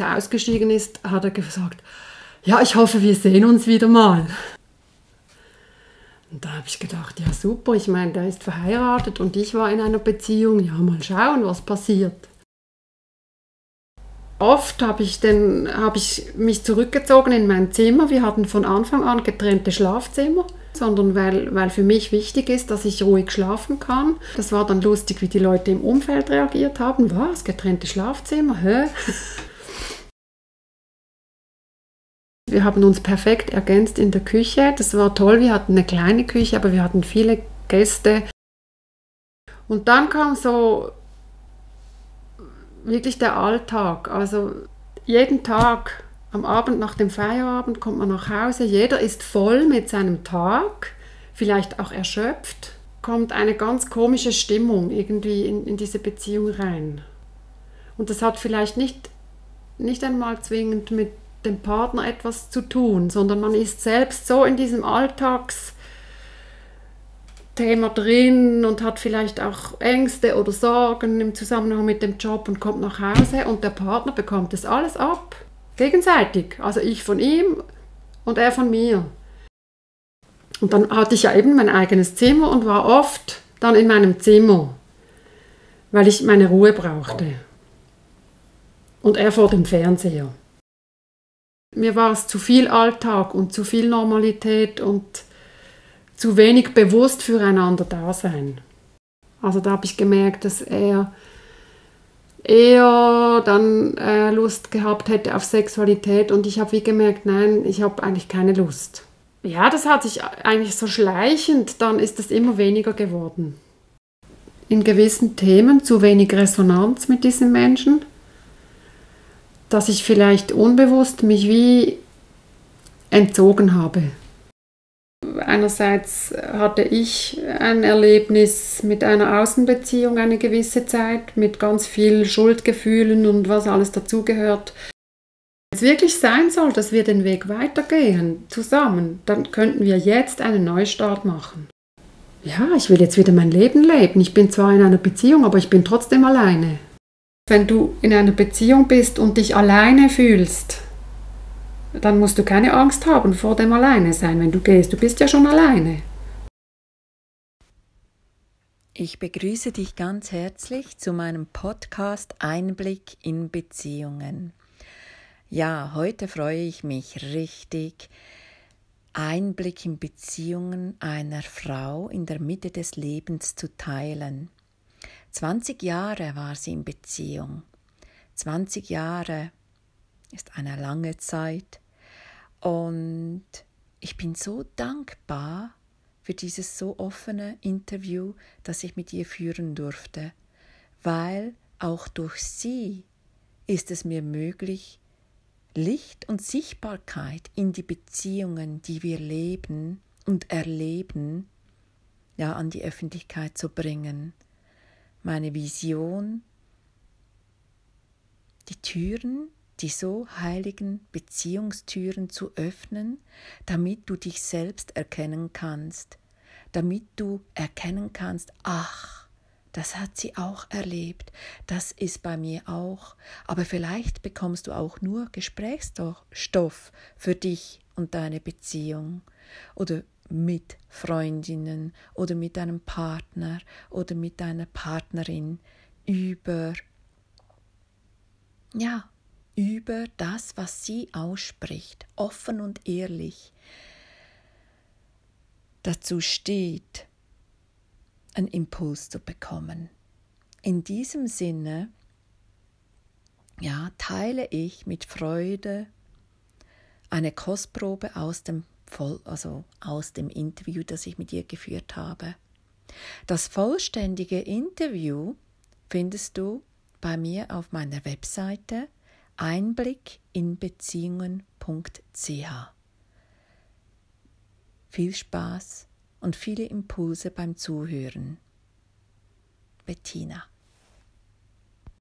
er ausgestiegen ist, hat er gesagt, ja, ich hoffe, wir sehen uns wieder mal. Und da habe ich gedacht, ja super, ich meine, der ist verheiratet und ich war in einer Beziehung, ja, mal schauen, was passiert. Oft habe ich, habe ich mich zurückgezogen in mein Zimmer. Wir hatten von Anfang an getrennte Schlafzimmer, sondern weil, weil für mich wichtig ist, dass ich ruhig schlafen kann. Das war dann lustig, wie die Leute im Umfeld reagiert haben. Was? Getrennte Schlafzimmer? Hä? Wir haben uns perfekt ergänzt in der Küche. Das war toll. Wir hatten eine kleine Küche, aber wir hatten viele Gäste. Und dann kam so wirklich der Alltag. Also jeden Tag am Abend nach dem Feierabend kommt man nach Hause. Jeder ist voll mit seinem Tag, vielleicht auch erschöpft. Kommt eine ganz komische Stimmung irgendwie in, in diese Beziehung rein. Und das hat vielleicht nicht, nicht einmal zwingend mit dem Partner etwas zu tun, sondern man ist selbst so in diesem Alltagsthema drin und hat vielleicht auch Ängste oder Sorgen im Zusammenhang mit dem Job und kommt nach Hause und der Partner bekommt das alles ab. Gegenseitig. Also ich von ihm und er von mir. Und dann hatte ich ja eben mein eigenes Zimmer und war oft dann in meinem Zimmer, weil ich meine Ruhe brauchte. Und er vor dem Fernseher mir war es zu viel Alltag und zu viel Normalität und zu wenig bewusst füreinander da sein. Also da habe ich gemerkt, dass er eher dann äh, Lust gehabt hätte auf Sexualität und ich habe wie gemerkt, nein, ich habe eigentlich keine Lust. Ja, das hat sich eigentlich so schleichend, dann ist es immer weniger geworden. In gewissen Themen zu wenig Resonanz mit diesen Menschen dass ich vielleicht unbewusst mich wie entzogen habe. Einerseits hatte ich ein Erlebnis mit einer Außenbeziehung eine gewisse Zeit, mit ganz viel Schuldgefühlen und was alles dazugehört. Wenn es wirklich sein soll, dass wir den Weg weitergehen, zusammen, dann könnten wir jetzt einen Neustart machen. Ja, ich will jetzt wieder mein Leben leben. Ich bin zwar in einer Beziehung, aber ich bin trotzdem alleine. Wenn du in einer Beziehung bist und dich alleine fühlst, dann musst du keine Angst haben vor dem Alleine sein, wenn du gehst. Du bist ja schon alleine. Ich begrüße dich ganz herzlich zu meinem Podcast Einblick in Beziehungen. Ja, heute freue ich mich richtig, Einblick in Beziehungen einer Frau in der Mitte des Lebens zu teilen. 20 Jahre war sie in Beziehung. 20 Jahre ist eine lange Zeit. Und ich bin so dankbar für dieses so offene Interview, das ich mit ihr führen durfte, weil auch durch sie ist es mir möglich, Licht und Sichtbarkeit in die Beziehungen, die wir leben und erleben, ja, an die Öffentlichkeit zu bringen meine Vision, die Türen, die so heiligen Beziehungstüren zu öffnen, damit du dich selbst erkennen kannst, damit du erkennen kannst, ach, das hat sie auch erlebt, das ist bei mir auch, aber vielleicht bekommst du auch nur Gesprächsstoff für dich und deine Beziehung. Oder mit Freundinnen oder mit einem Partner oder mit einer Partnerin über ja, über das, was sie ausspricht, offen und ehrlich dazu steht, einen Impuls zu bekommen. In diesem Sinne, ja, teile ich mit Freude eine Kostprobe aus dem voll, also aus dem Interview, das ich mit ihr geführt habe. Das vollständige Interview findest du bei mir auf meiner Webseite einblickinbeziehungen.ch. Viel Spaß und viele Impulse beim Zuhören. Bettina